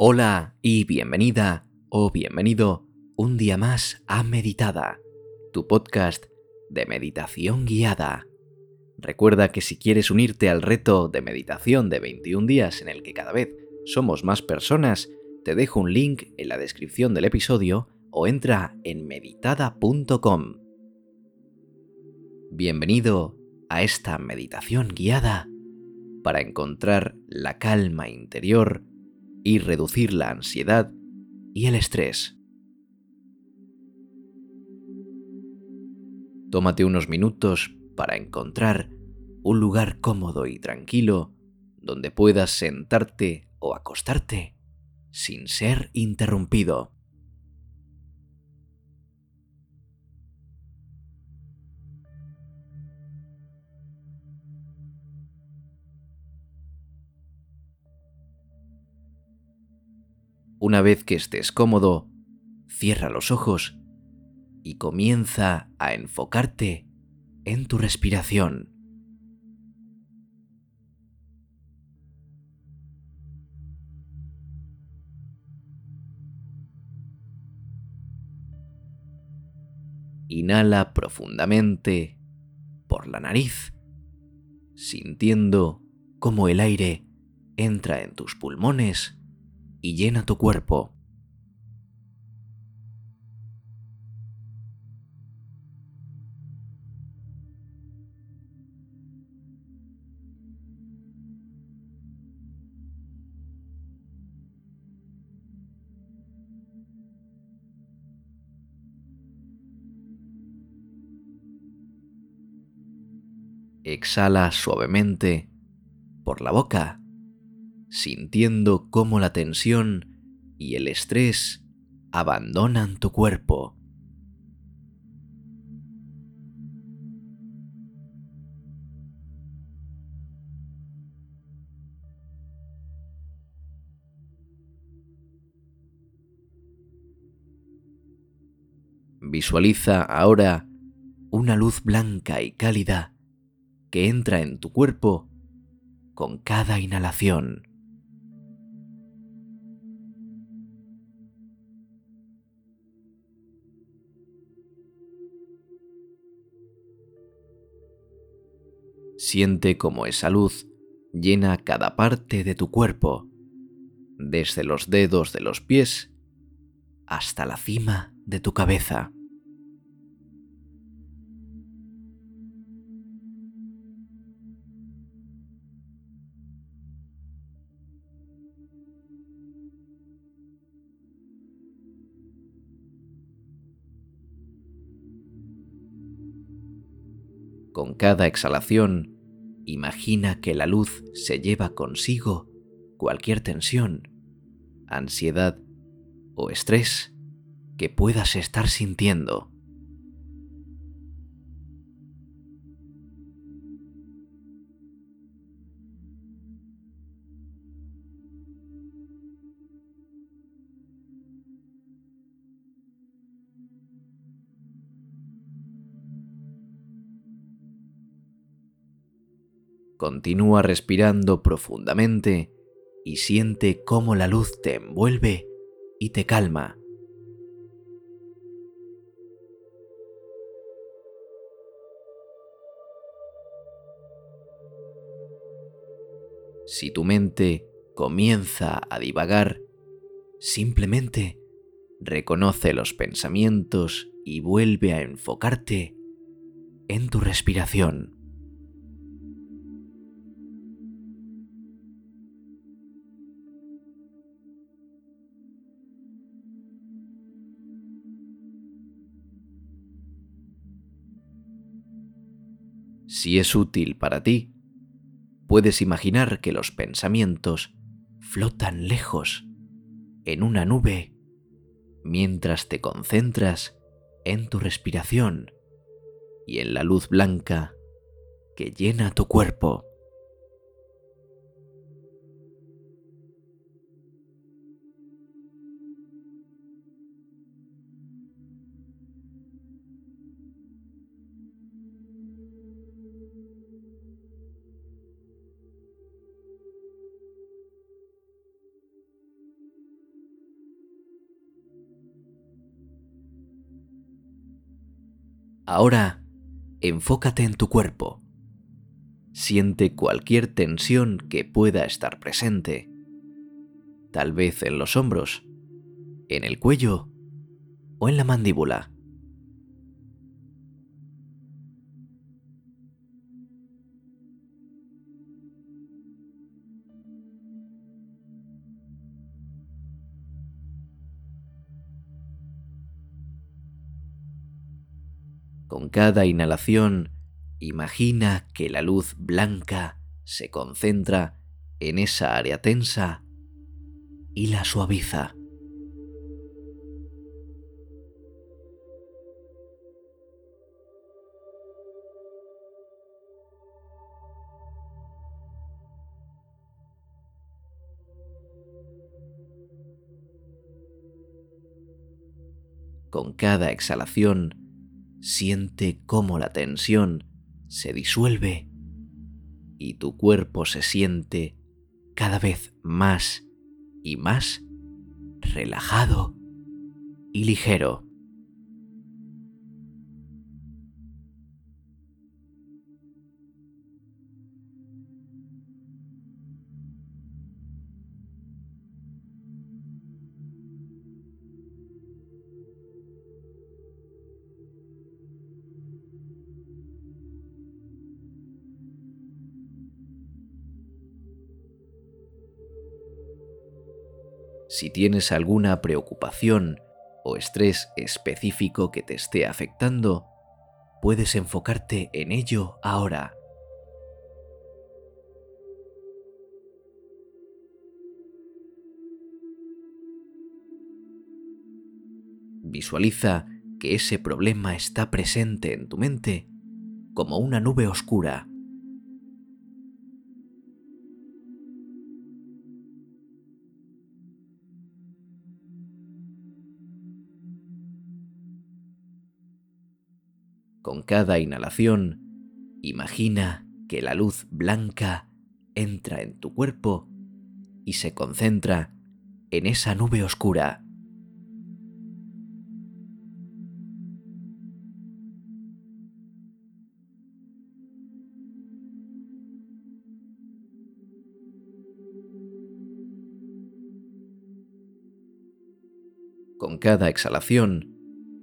Hola y bienvenida o bienvenido un día más a Meditada, tu podcast de meditación guiada. Recuerda que si quieres unirte al reto de meditación de 21 días en el que cada vez somos más personas, te dejo un link en la descripción del episodio o entra en meditada.com. Bienvenido a esta meditación guiada para encontrar la calma interior y reducir la ansiedad y el estrés. Tómate unos minutos para encontrar un lugar cómodo y tranquilo donde puedas sentarte o acostarte sin ser interrumpido. Una vez que estés cómodo, cierra los ojos y comienza a enfocarte en tu respiración. Inhala profundamente por la nariz, sintiendo cómo el aire entra en tus pulmones y llena tu cuerpo. Exhala suavemente por la boca sintiendo cómo la tensión y el estrés abandonan tu cuerpo. Visualiza ahora una luz blanca y cálida que entra en tu cuerpo con cada inhalación. Siente como esa luz llena cada parte de tu cuerpo, desde los dedos de los pies hasta la cima de tu cabeza. Con cada exhalación, imagina que la luz se lleva consigo cualquier tensión, ansiedad o estrés que puedas estar sintiendo. Continúa respirando profundamente y siente cómo la luz te envuelve y te calma. Si tu mente comienza a divagar, simplemente reconoce los pensamientos y vuelve a enfocarte en tu respiración. Si es útil para ti, puedes imaginar que los pensamientos flotan lejos en una nube mientras te concentras en tu respiración y en la luz blanca que llena tu cuerpo. Ahora, enfócate en tu cuerpo. Siente cualquier tensión que pueda estar presente. Tal vez en los hombros, en el cuello o en la mandíbula. Con cada inhalación, imagina que la luz blanca se concentra en esa área tensa y la suaviza. Con cada exhalación, Siente cómo la tensión se disuelve y tu cuerpo se siente cada vez más y más relajado y ligero. Si tienes alguna preocupación o estrés específico que te esté afectando, puedes enfocarte en ello ahora. Visualiza que ese problema está presente en tu mente como una nube oscura Con cada inhalación, imagina que la luz blanca entra en tu cuerpo y se concentra en esa nube oscura. Con cada exhalación,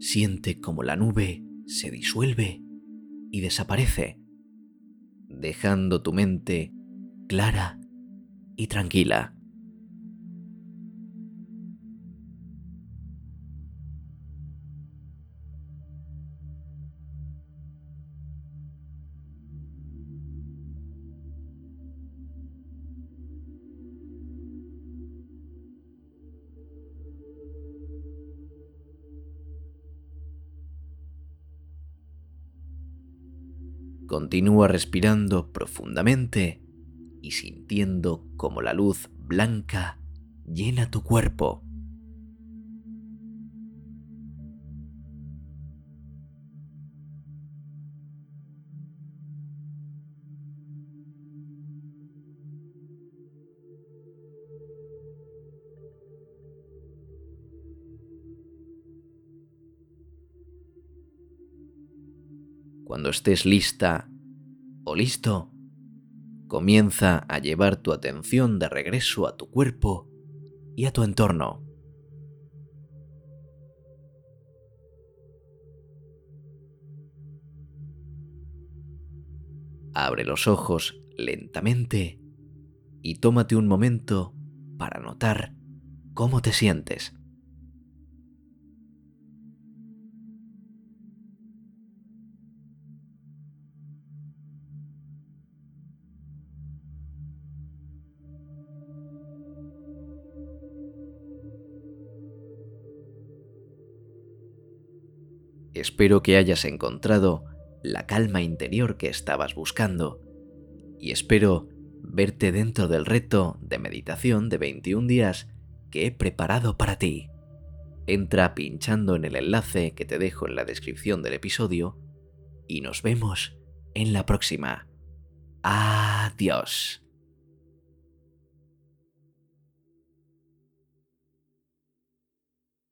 siente como la nube se disuelve y desaparece, dejando tu mente clara y tranquila. Continúa respirando profundamente y sintiendo como la luz blanca llena tu cuerpo. Cuando estés lista o listo, comienza a llevar tu atención de regreso a tu cuerpo y a tu entorno. Abre los ojos lentamente y tómate un momento para notar cómo te sientes. Espero que hayas encontrado la calma interior que estabas buscando y espero verte dentro del reto de meditación de 21 días que he preparado para ti. Entra pinchando en el enlace que te dejo en la descripción del episodio y nos vemos en la próxima. Adiós.